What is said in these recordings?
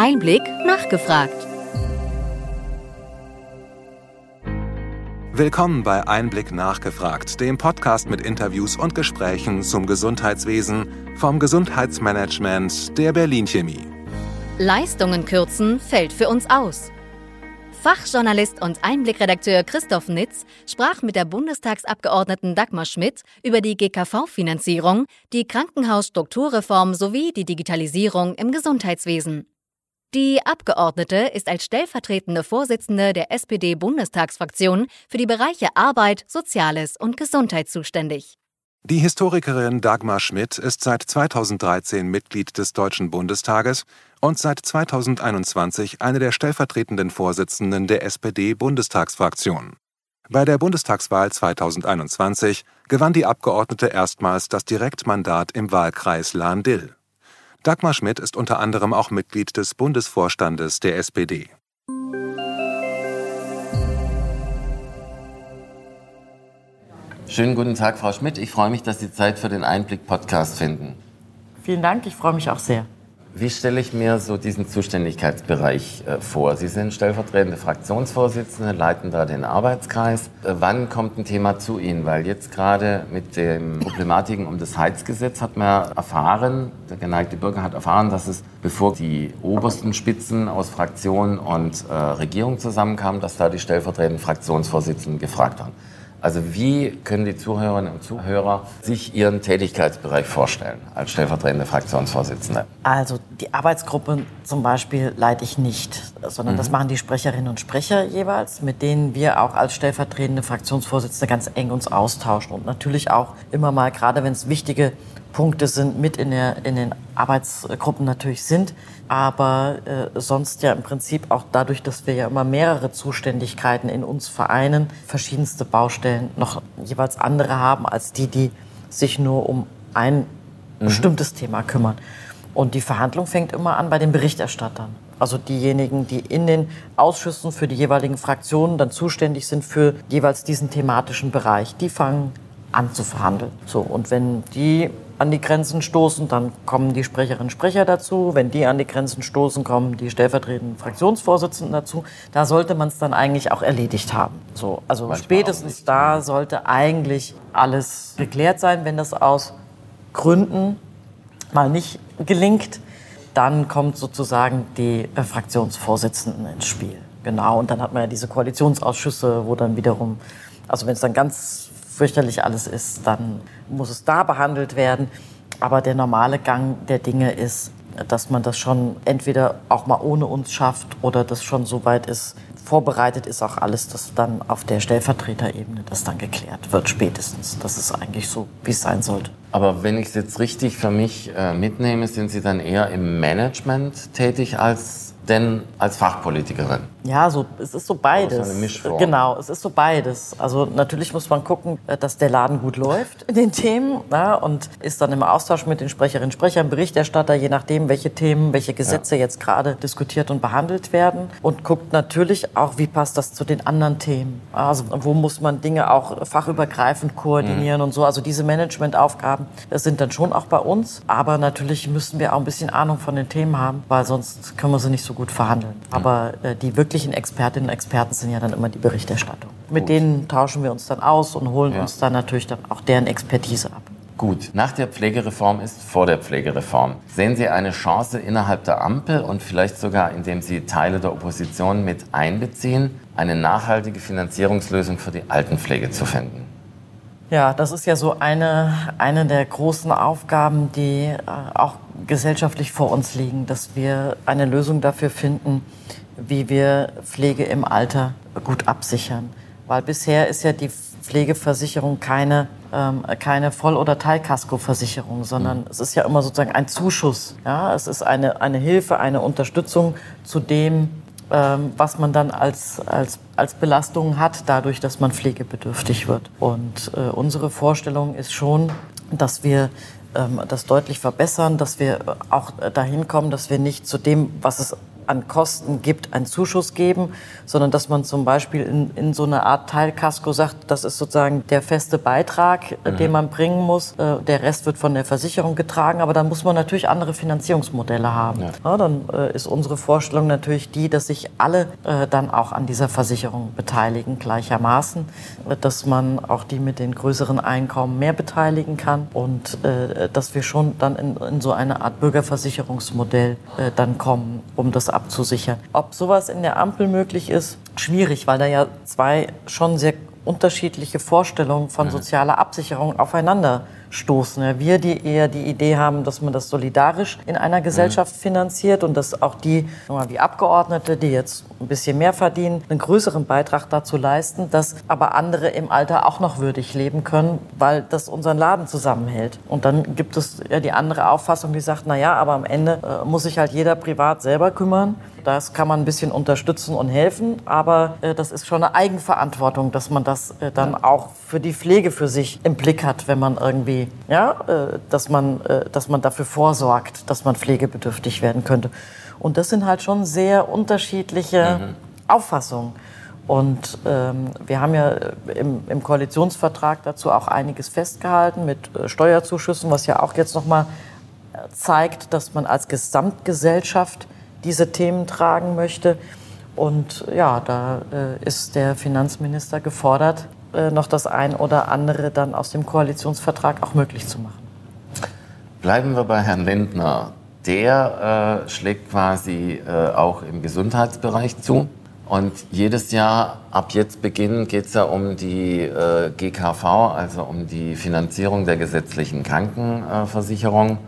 Einblick nachgefragt. Willkommen bei Einblick nachgefragt, dem Podcast mit Interviews und Gesprächen zum Gesundheitswesen vom Gesundheitsmanagement der Berlin Chemie. Leistungen kürzen fällt für uns aus. Fachjournalist und Einblickredakteur Christoph Nitz sprach mit der Bundestagsabgeordneten Dagmar Schmidt über die GKV-Finanzierung, die Krankenhausstrukturreform sowie die Digitalisierung im Gesundheitswesen. Die Abgeordnete ist als stellvertretende Vorsitzende der SPD-Bundestagsfraktion für die Bereiche Arbeit, Soziales und Gesundheit zuständig. Die Historikerin Dagmar Schmidt ist seit 2013 Mitglied des Deutschen Bundestages und seit 2021 eine der stellvertretenden Vorsitzenden der SPD-Bundestagsfraktion. Bei der Bundestagswahl 2021 gewann die Abgeordnete erstmals das Direktmandat im Wahlkreis Lahn-Dill. Dagmar Schmidt ist unter anderem auch Mitglied des Bundesvorstandes der SPD. Schönen guten Tag, Frau Schmidt. Ich freue mich, dass Sie Zeit für den Einblick-Podcast finden. Vielen Dank, ich freue mich auch sehr. Wie stelle ich mir so diesen Zuständigkeitsbereich äh, vor? Sie sind stellvertretende Fraktionsvorsitzende, leiten da den Arbeitskreis. Äh, wann kommt ein Thema zu Ihnen? Weil jetzt gerade mit den Problematiken um das Heizgesetz hat man erfahren, der geneigte Bürger hat erfahren, dass es, bevor die obersten Spitzen aus Fraktion und äh, Regierung zusammenkamen, dass da die stellvertretenden Fraktionsvorsitzenden gefragt haben. Also wie können die Zuhörerinnen und Zuhörer sich ihren Tätigkeitsbereich vorstellen als stellvertretende Fraktionsvorsitzende? Also die Arbeitsgruppe zum Beispiel leite ich nicht, sondern mhm. das machen die Sprecherinnen und Sprecher jeweils, mit denen wir auch als stellvertretende Fraktionsvorsitzende ganz eng uns austauschen und natürlich auch immer mal, gerade wenn es wichtige Punkte sind, mit in, der, in den Arbeitsgruppen natürlich sind, aber äh, sonst ja im Prinzip auch dadurch, dass wir ja immer mehrere Zuständigkeiten in uns vereinen, verschiedenste Baustellen noch jeweils andere haben als die, die sich nur um ein mhm. bestimmtes Thema kümmern. Und die Verhandlung fängt immer an bei den Berichterstattern. Also diejenigen, die in den Ausschüssen für die jeweiligen Fraktionen dann zuständig sind für jeweils diesen thematischen Bereich. Die fangen an zu verhandeln. So, und wenn die an die Grenzen stoßen, dann kommen die Sprecherinnen und Sprecher dazu. Wenn die an die Grenzen stoßen, kommen die stellvertretenden Fraktionsvorsitzenden dazu. Da sollte man es dann eigentlich auch erledigt haben. So, also Manchmal spätestens da sollte eigentlich alles geklärt sein. Wenn das aus Gründen mal nicht gelingt, dann kommt sozusagen die äh, Fraktionsvorsitzenden ins Spiel. Genau, und dann hat man ja diese Koalitionsausschüsse, wo dann wiederum, also wenn es dann ganz fürchterlich alles ist, dann muss es da behandelt werden. Aber der normale Gang der Dinge ist, dass man das schon entweder auch mal ohne uns schafft oder das schon so weit ist, vorbereitet ist auch alles, dass dann auf der Stellvertreterebene das dann geklärt wird, spätestens. Das ist eigentlich so, wie es sein sollte. Aber wenn ich es jetzt richtig für mich äh, mitnehme, sind Sie dann eher im Management tätig als denn als Fachpolitikerin? Ja, so, es ist so beides. Eine Genau, es ist so beides. Also natürlich muss man gucken, äh, dass der Laden gut läuft in den Themen na, und ist dann im Austausch mit den Sprecherinnen und Sprechern, Berichterstatter, je nachdem, welche Themen, welche Gesetze ja. jetzt gerade diskutiert und behandelt werden. Und guckt natürlich auch, wie passt das zu den anderen Themen. Also wo muss man Dinge auch fachübergreifend koordinieren mhm. und so. Also diese Managementaufgaben sind dann schon auch bei uns. Aber natürlich müssen wir auch ein bisschen Ahnung von den Themen haben, weil sonst können wir sie nicht so gut verhandeln. Aber äh, die wirklichen Expertinnen und Experten sind ja dann immer die Berichterstattung. Mit gut. denen tauschen wir uns dann aus und holen ja. uns dann natürlich dann auch deren Expertise ab. Gut, nach der Pflegereform ist vor der Pflegereform. Sehen Sie eine Chance innerhalb der Ampel und vielleicht sogar, indem Sie Teile der Opposition mit einbeziehen, eine nachhaltige Finanzierungslösung für die Altenpflege zu finden? Ja, das ist ja so eine, eine der großen Aufgaben, die äh, auch gesellschaftlich vor uns liegen, dass wir eine Lösung dafür finden, wie wir Pflege im Alter gut absichern. Weil bisher ist ja die Pflegeversicherung keine, ähm, keine Voll- oder Teilkaskoversicherung, sondern mhm. es ist ja immer sozusagen ein Zuschuss. Ja? Es ist eine, eine Hilfe, eine Unterstützung zu dem, ähm, was man dann als, als, als Belastung hat, dadurch, dass man pflegebedürftig wird. Und äh, unsere Vorstellung ist schon, dass wir ähm, das deutlich verbessern, dass wir auch dahin kommen, dass wir nicht zu dem, was es an Kosten gibt, einen Zuschuss geben, sondern dass man zum Beispiel in, in so eine Art Teilkasko sagt, das ist sozusagen der feste Beitrag, äh, mhm. den man bringen muss. Äh, der Rest wird von der Versicherung getragen, aber dann muss man natürlich andere Finanzierungsmodelle haben. Ja. Ja, dann äh, ist unsere Vorstellung natürlich die, dass sich alle dann auch an dieser Versicherung beteiligen gleichermaßen, dass man auch die mit den größeren Einkommen mehr beteiligen kann und dass wir schon dann in, in so eine Art Bürgerversicherungsmodell dann kommen, um das abzusichern. Ob sowas in der Ampel möglich ist, schwierig, weil da ja zwei schon sehr unterschiedliche Vorstellungen von sozialer Absicherung aufeinander stoßen. Wir, die eher die Idee haben, dass man das solidarisch in einer Gesellschaft mhm. finanziert und dass auch die, wie Abgeordnete, die jetzt ein bisschen mehr verdienen, einen größeren Beitrag dazu leisten, dass aber andere im Alter auch noch würdig leben können, weil das unseren Laden zusammenhält. Und dann gibt es ja die andere Auffassung, die sagt, na ja, aber am Ende äh, muss sich halt jeder privat selber kümmern. Das kann man ein bisschen unterstützen und helfen, aber äh, das ist schon eine Eigenverantwortung, dass man das äh, dann auch für die Pflege für sich im Blick hat, wenn man irgendwie, ja, äh, dass man, äh, dass man dafür vorsorgt, dass man pflegebedürftig werden könnte. Und das sind halt schon sehr unterschiedliche mhm. Auffassungen. Und ähm, wir haben ja im, im, Koalitionsvertrag dazu auch einiges festgehalten mit äh, Steuerzuschüssen, was ja auch jetzt noch mal zeigt, dass man als Gesamtgesellschaft diese Themen tragen möchte. Und ja, da äh, ist der Finanzminister gefordert, äh, noch das ein oder andere dann aus dem Koalitionsvertrag auch möglich zu machen. Bleiben wir bei Herrn Lindner. Der äh, schlägt quasi äh, auch im Gesundheitsbereich zu. Und jedes Jahr, ab jetzt beginnen, geht es ja um die äh, GKV, also um die Finanzierung der gesetzlichen Krankenversicherung.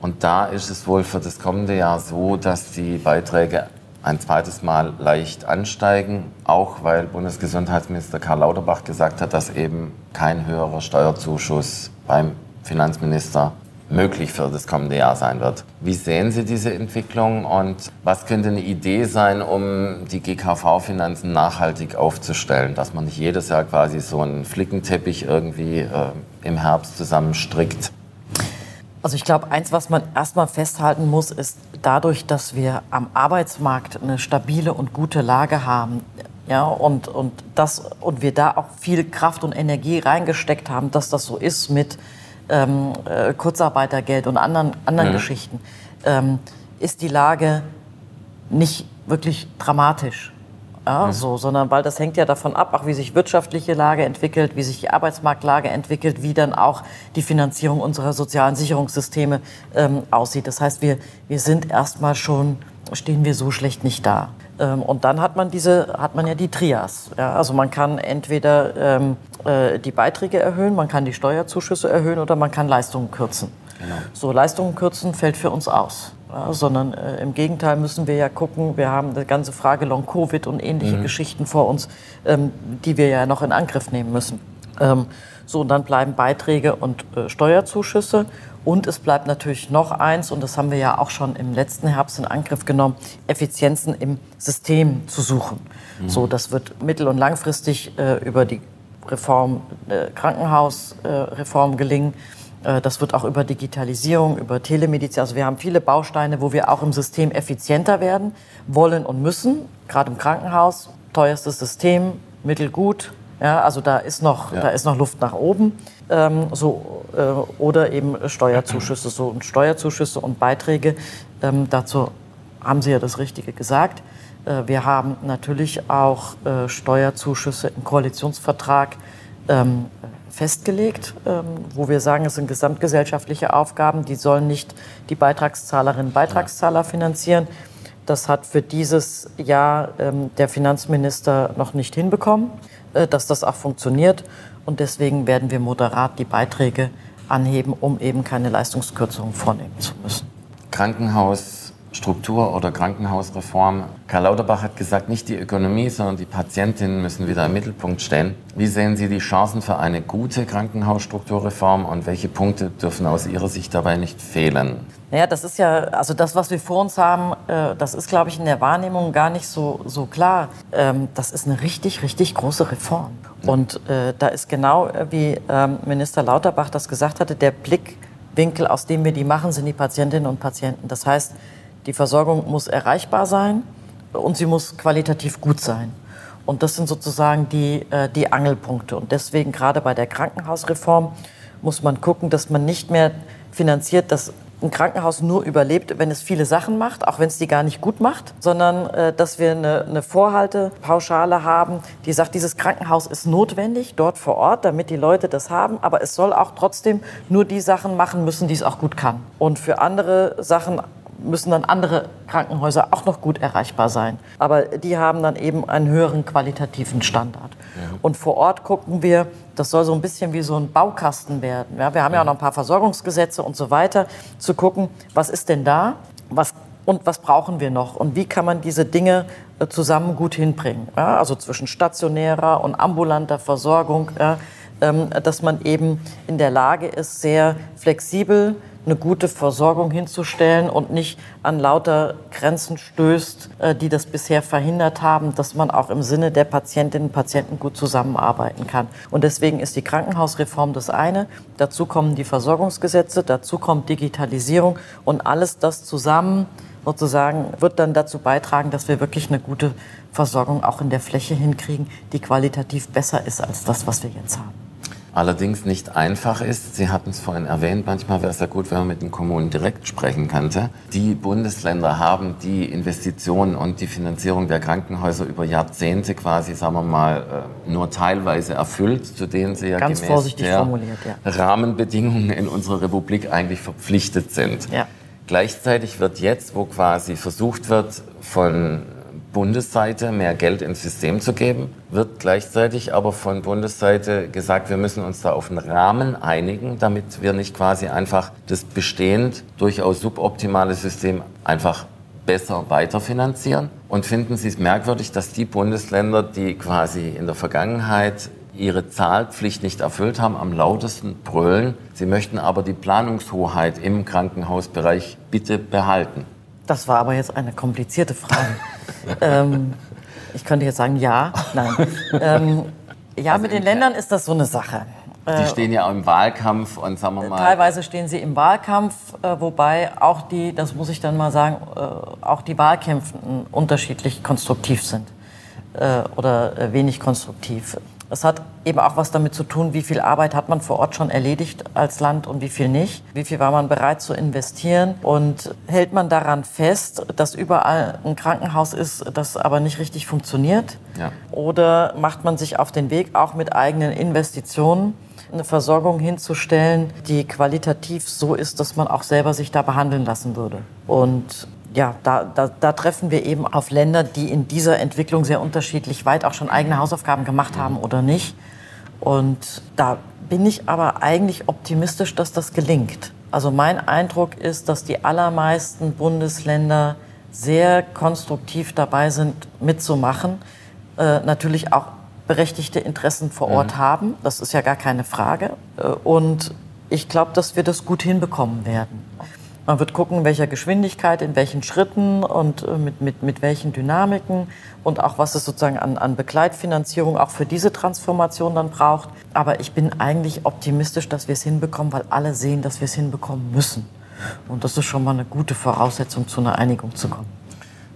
Und da ist es wohl für das kommende Jahr so, dass die Beiträge ein zweites Mal leicht ansteigen, auch weil Bundesgesundheitsminister Karl Lauterbach gesagt hat, dass eben kein höherer Steuerzuschuss beim Finanzminister möglich für das kommende Jahr sein wird. Wie sehen Sie diese Entwicklung und was könnte eine Idee sein, um die GKV-Finanzen nachhaltig aufzustellen, dass man nicht jedes Jahr quasi so einen Flickenteppich irgendwie äh, im Herbst zusammenstrickt? Also ich glaube, eins, was man erstmal festhalten muss, ist dadurch, dass wir am Arbeitsmarkt eine stabile und gute Lage haben, ja, und, und, das, und wir da auch viel Kraft und Energie reingesteckt haben, dass das so ist mit ähm, äh, Kurzarbeitergeld und anderen, anderen mhm. Geschichten, ähm, ist die Lage nicht wirklich dramatisch. Ja, mhm. so, sondern weil das hängt ja davon ab, auch wie sich wirtschaftliche Lage entwickelt, wie sich die Arbeitsmarktlage entwickelt, wie dann auch die Finanzierung unserer sozialen Sicherungssysteme ähm, aussieht. Das heißt, wir, wir sind erstmal schon, stehen wir so schlecht nicht da. Ähm, und dann hat man diese, hat man ja die Trias. Ja, also man kann entweder ähm, äh, die Beiträge erhöhen, man kann die Steuerzuschüsse erhöhen oder man kann Leistungen kürzen. Genau. So Leistungen kürzen fällt für uns aus. Ja, sondern äh, im Gegenteil müssen wir ja gucken, wir haben die ganze Frage Long-Covid und ähnliche mhm. Geschichten vor uns, ähm, die wir ja noch in Angriff nehmen müssen. Ähm, so, und dann bleiben Beiträge und äh, Steuerzuschüsse. Und es bleibt natürlich noch eins, und das haben wir ja auch schon im letzten Herbst in Angriff genommen, Effizienzen im System zu suchen. Mhm. So, das wird mittel- und langfristig äh, über die Reform, äh, Krankenhausreform gelingen. Äh, das wird auch über Digitalisierung, über Telemedizin. Also wir haben viele Bausteine, wo wir auch im System effizienter werden wollen und müssen. Gerade im Krankenhaus, teuerstes System, mittelgut. Ja, also da ist noch, ja. da ist noch Luft nach oben. Ähm, so, äh, oder eben Steuerzuschüsse. So, und Steuerzuschüsse und Beiträge, ähm, dazu haben Sie ja das Richtige gesagt. Äh, wir haben natürlich auch äh, Steuerzuschüsse im Koalitionsvertrag ähm, festgelegt, ähm, wo wir sagen, es sind gesamtgesellschaftliche Aufgaben, die sollen nicht die Beitragszahlerinnen und Beitragszahler finanzieren. Das hat für dieses Jahr ähm, der Finanzminister noch nicht hinbekommen, äh, dass das auch funktioniert. Und deswegen werden wir moderat die Beiträge anheben, um eben keine Leistungskürzungen vornehmen zu müssen. Krankenhaus Struktur- oder Krankenhausreform. Karl Lauterbach hat gesagt, nicht die Ökonomie, sondern die Patientinnen müssen wieder im Mittelpunkt stehen. Wie sehen Sie die Chancen für eine gute Krankenhausstrukturreform und welche Punkte dürfen aus Ihrer Sicht dabei nicht fehlen? Naja, das ist ja, also das, was wir vor uns haben, äh, das ist, glaube ich, in der Wahrnehmung gar nicht so, so klar. Ähm, das ist eine richtig, richtig große Reform. Und äh, da ist genau, äh, wie ähm, Minister Lauterbach das gesagt hatte, der Blickwinkel, aus dem wir die machen, sind die Patientinnen und Patienten. Das heißt, Die Versorgung muss erreichbar sein und sie muss qualitativ gut sein. Und das sind sozusagen die, äh, die Angelpunkte. Und deswegen gerade bei der Krankenhausreform muss man gucken, dass man nicht mehr finanziert, dass ein Krankenhaus nur überlebt, wenn es viele Sachen macht, auch wenn es die gar nicht gut macht, sondern äh, dass wir eine, eine Vorhaltepauschale haben, die sagt, dieses Krankenhaus ist notwendig dort vor Ort, damit die Leute das haben, aber es soll auch trotzdem nur die Sachen machen müssen, die es auch gut kann. Und für andere Sachen müssen dann andere Krankenhäuser auch noch gut erreichbar sein. Aber die haben dann eben einen höheren qualitativen Standard. Ja. Und vor Ort gucken wir, das soll so ein bisschen wie so ein Baukasten werden. Ja, wir haben ja auch noch ein paar Versorgungsgesetze und so weiter, zu gucken, was ist denn da was, und was brauchen wir noch und wie kann man diese Dinge äh, zusammen gut hinbringen. Ja, also zwischen stationärer und ambulanter Versorgung, ja, dass man eben in der Lage ist, sehr flexibel eine gute Versorgung hinzustellen und nicht an lauter Grenzen stößt, äh, die das bisher verhindert haben, dass man auch im Sinne der Patientinnen und Patienten gut zusammenarbeiten kann. Und deswegen ist die Krankenhausreform das eine. Dazu kommen die Versorgungsgesetze, dazu kommt Digitalisierung und alles das zusammen sozusagen wird dann dazu beitragen, dass wir wirklich eine gute Versorgung auch in der Fläche hinkriegen, die qualitativ besser ist als das, was wir jetzt haben allerdings nicht einfach ist. Sie hatten es vorhin erwähnt, manchmal wäre es ja gut, wenn man mit den Kommunen direkt sprechen könnte. Die Bundesländer haben die Investitionen und die Finanzierung der Krankenhäuser über Jahrzehnte quasi, sagen wir mal, äh, nur teilweise erfüllt, zu denen sie ja Ganz gemäß der ja. Rahmenbedingungen in unserer Republik eigentlich verpflichtet sind. Ja. Gleichzeitig wird jetzt, wo quasi versucht wird, von Bundesseite mehr Geld ins System zu geben, wird gleichzeitig aber von Bundesseite gesagt, wir müssen uns da auf einen Rahmen einigen, damit wir nicht quasi einfach das bestehend durchaus suboptimale System einfach besser weiterfinanzieren. Und finden Sie es merkwürdig, dass die Bundesländer, die quasi in der Vergangenheit ihre Zahlpflicht nicht erfüllt haben, am lautesten brüllen. Sie möchten aber die Planungshoheit im Krankenhausbereich bitte behalten. Das war aber jetzt eine komplizierte Frage. ähm, ich könnte jetzt sagen ja, nein. Ähm, ja, also mit den Ländern ist das so eine Sache. Die äh, stehen ja auch im Wahlkampf und sagen wir mal. Teilweise stehen sie im Wahlkampf, äh, wobei auch die, das muss ich dann mal sagen, äh, auch die Wahlkämpfen unterschiedlich konstruktiv sind oder wenig konstruktiv. Es hat eben auch was damit zu tun, wie viel Arbeit hat man vor Ort schon erledigt als Land und wie viel nicht. Wie viel war man bereit zu investieren und hält man daran fest, dass überall ein Krankenhaus ist, das aber nicht richtig funktioniert? Ja. Oder macht man sich auf den Weg, auch mit eigenen Investitionen, eine Versorgung hinzustellen, die qualitativ so ist, dass man auch selber sich da behandeln lassen würde? Und ja, da, da, da, treffen wir eben auf Länder, die in dieser Entwicklung sehr unterschiedlich weit auch schon eigene Hausaufgaben gemacht haben oder nicht. Und da bin ich aber eigentlich optimistisch, dass das gelingt. Also mein Eindruck ist, dass die allermeisten Bundesländer sehr konstruktiv dabei sind, mitzumachen. Äh, natürlich auch berechtigte Interessen vor Ort mhm. haben. Das ist ja gar keine Frage. Äh, und ich glaube, dass wir das gut hinbekommen werden. Man wird gucken, in welcher Geschwindigkeit, in welchen Schritten und äh, mit, mit, mit welchen Dynamiken und auch was es sozusagen an, an Begleitfinanzierung auch für diese Transformation dann braucht. Aber ich bin eigentlich optimistisch, dass wir es hinbekommen, weil alle sehen, dass wir es hinbekommen müssen. Und das ist schon mal eine gute Voraussetzung, zu einer Einigung zu kommen.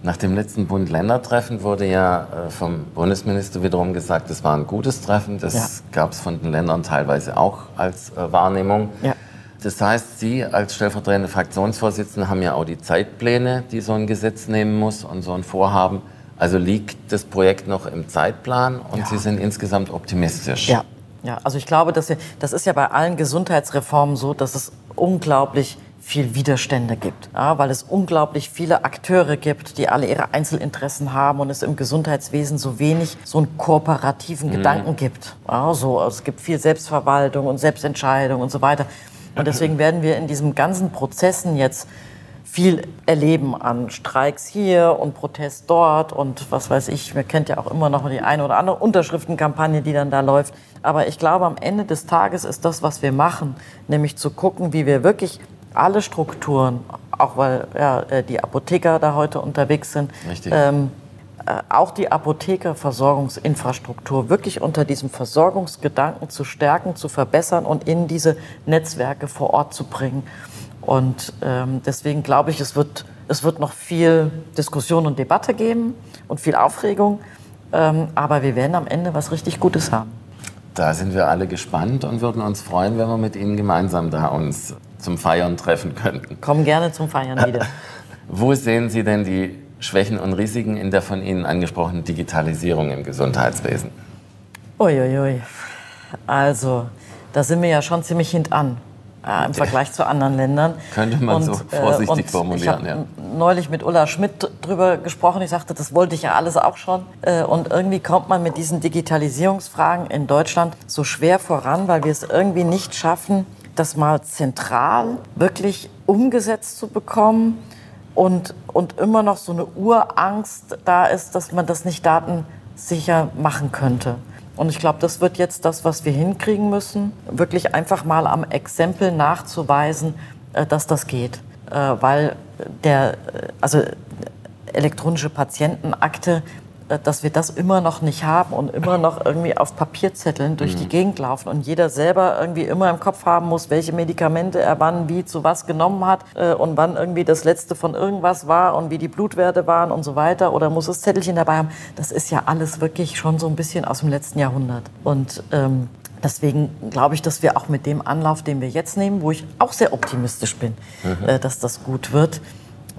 Nach dem letzten Bund-Länder-Treffen wurde ja äh, vom Bundesminister wiederum gesagt, es war ein gutes Treffen. Das ja. gab es von den Ländern teilweise auch als äh, Wahrnehmung. Ja. Das heißt, Sie als stellvertretende Fraktionsvorsitzende haben ja auch die Zeitpläne, die so ein Gesetz nehmen muss und so ein Vorhaben. Also liegt das Projekt noch im Zeitplan und ja. Sie sind insgesamt optimistisch. Ja, ja. also ich glaube, dass wir, das ist ja bei allen Gesundheitsreformen so, dass es unglaublich viel Widerstände gibt, ja, weil es unglaublich viele Akteure gibt, die alle ihre Einzelinteressen haben und es im Gesundheitswesen so wenig so einen kooperativen mhm. Gedanken gibt. Ja, so, es gibt viel Selbstverwaltung und Selbstentscheidung und so weiter. Und deswegen werden wir in diesen ganzen Prozessen jetzt viel erleben an Streiks hier und Protest dort und was weiß ich. Man kennt ja auch immer noch die eine oder andere Unterschriftenkampagne, die dann da läuft. Aber ich glaube, am Ende des Tages ist das, was wir machen, nämlich zu gucken, wie wir wirklich alle Strukturen, auch weil ja, äh, die Apotheker da heute unterwegs sind, ähm, äh, auch die Apothekerversorgungsinfrastruktur wirklich unter diesem Versorgungsgedanken zu stärken, zu verbessern und in diese Netzwerke vor Ort zu bringen. Und ähm, deswegen glaube ich, es wird Es wird noch viel Diskussion und Debatte geben und viel Aufregung. Ähm, aber wir werden am Ende was richtig Gutes haben. Da sind wir alle gespannt und würden uns freuen, wenn wir mit Ihnen gemeinsam da uns zum Feiern treffen könnten. Kommen gerne zum Feiern wieder. Wo sehen Sie denn die Schwächen und Risiken in der von Ihnen angesprochenen Digitalisierung im Gesundheitswesen? Uiuiui. Also, da sind wir ja schon ziemlich hintan äh, im Vergleich zu anderen Ländern. Könnte man und, so vorsichtig äh, formulieren, ich ja. neulich mit Ulla Schmidt drüber gesprochen. Ich sagte, das wollte ich ja alles auch schon. Äh, und irgendwie kommt man mit diesen Digitalisierungsfragen in Deutschland so schwer voran, weil wir es irgendwie nicht schaffen, das mal zentral wirklich umgesetzt zu bekommen und, und immer noch so eine Urangst da ist, dass man das nicht datensicher machen könnte. Und ich glaube, das wird jetzt das, was wir hinkriegen müssen, wirklich einfach mal am Exempel nachzuweisen, äh, dass das geht. Äh, weil der, äh, also elektronische Patientenakte dass wir das immer noch nicht haben und immer noch irgendwie auf Papierzetteln durch die mhm. Gegend laufen und jeder selber irgendwie immer im Kopf haben muss, welche Medikamente er wann wie zu was genommen hat äh, und wann irgendwie das letzte von irgendwas war und wie die Blutwerte waren und so weiter oder muss das Zettelchen dabei haben. Das ist ja alles wirklich schon so ein bisschen aus dem letzten Jahrhundert. Und ähm, Deswegen glaube ich, dass wir auch mit dem Anlauf, den wir jetzt nehmen, wo ich auch sehr optimistisch bin, mhm. äh, dass das gut wird,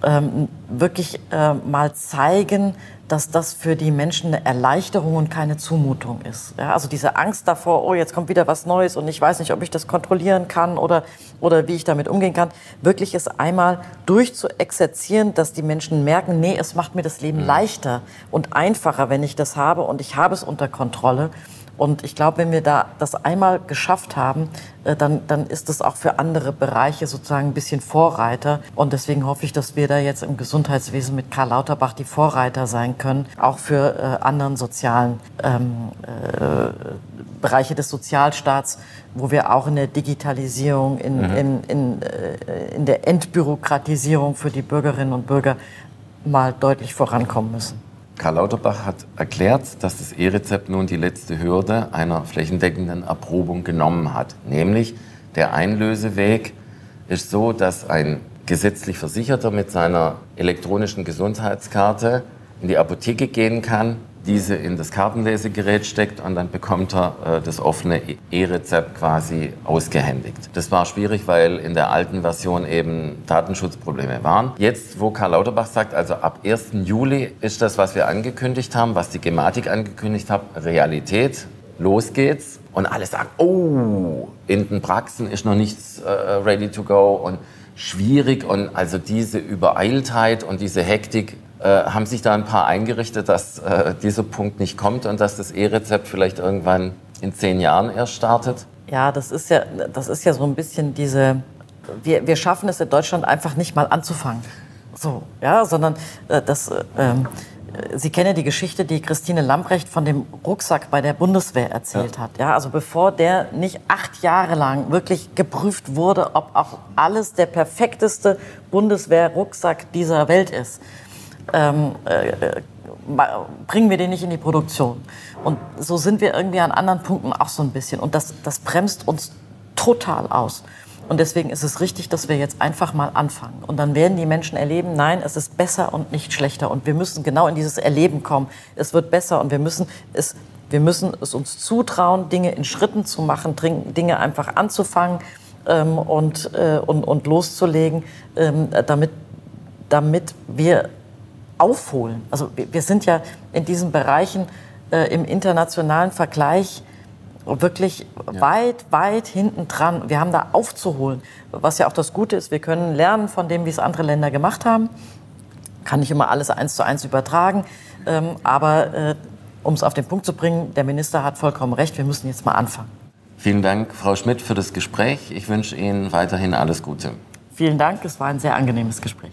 ähm, wirklich äh, mal zeigen, dass das für die Menschen eine Erleichterung und keine Zumutung ist. Ja, also diese Angst davor, oh, jetzt kommt wieder was Neues und ich weiß nicht, ob ich das kontrollieren kann oder, oder wie ich damit umgehen kann, wirklich es einmal durchzuexerzieren, dass die Menschen merken, nee, es macht mir das Leben mhm. leichter und einfacher, wenn ich das habe und ich habe es unter Kontrolle. Und ich glaube, wenn wir da das einmal geschafft haben, äh, dann, dann ist das auch für andere Bereiche sozusagen ein bisschen Vorreiter. Und deswegen hoffe ich, dass wir da jetzt im Gesundheitswesen mit Karl Lauterbach die Vorreiter sein können, auch für äh, anderen sozialen ähm, äh, Bereiche des Sozialstaats, wo wir auch in der Digitalisierung, in, mhm. in, in, äh, in der Entbürokratisierung für die Bürgerinnen und Bürger mal deutlich vorankommen müssen. Karl Lauterbach hat erklärt, dass das E-Rezept nun die letzte Hürde einer flächendeckenden Erprobung genommen hat. Nämlich der Einlöseweg ist so, dass ein gesetzlich Versicherter mit seiner elektronischen Gesundheitskarte in die Apotheke gehen kann, diese in das Kartenlesegerät steckt und dann bekommt er äh, das offene E-Rezept quasi ausgehändigt. Das war schwierig, weil in der alten Version eben Datenschutzprobleme waren. Jetzt, wo Karl Lauterbach sagt, also ab 1. Juli ist das, was wir angekündigt haben, was die Gematik angekündigt hat, Realität. Los geht's. Und alle sagen, oh, in den Praxen ist noch nichts äh, ready to go und schwierig und also diese Übereiltheit und diese Hektik äh, haben sich da ein paar eingerichtet, dass äh, dieser Punkt nicht kommt und dass das E-Rezept vielleicht irgendwann in zehn Jahren erst startet? Ja, das ist ja, das ist ja so ein bisschen diese. Wir, wir schaffen es in Deutschland einfach nicht mal anzufangen. So, ja, sondern äh, das. Äh, ähm, Sie kennen ja die Geschichte, die Christine Lambrecht von dem Rucksack bei der Bundeswehr erzählt ja. hat. Ja, also bevor der nicht acht Jahre lang wirklich geprüft wurde, ob auch alles der perfekteste Bundeswehr-Rucksack dieser Welt ist, ähm, äh, bringen wir den nicht in die Produktion. Und so sind wir irgendwie an anderen Punkten auch so ein bisschen. Und das, das bremst uns total aus. Und deswegen ist es richtig, dass wir jetzt einfach mal anfangen. Und dann werden die Menschen erleben, nein, es ist besser und nicht schlechter. Und wir müssen genau in dieses Erleben kommen. Es wird besser und wir müssen es, wir müssen es uns zutrauen, Dinge in Schritten zu machen, Dinge einfach anzufangen ähm, und, äh, und, und loszulegen, ähm, damit, damit wir aufholen. Also wir sind ja in diesen Bereichen äh, im internationalen Vergleich wirklich ja. weit, weit hinten dran. Wir haben da aufzuholen. Was ja auch das Gute ist, wir können lernen von dem, wie es andere Länder gemacht haben. Kann nicht immer alles eins zu eins übertragen. Ähm, aber äh, um es auf den Punkt zu bringen, der Minister hat vollkommen recht, wir müssen jetzt mal anfangen. Vielen Dank, Frau Schmidt, für das Gespräch. Ich wünsche Ihnen weiterhin alles Gute. Vielen Dank, es war ein sehr angenehmes Gespräch.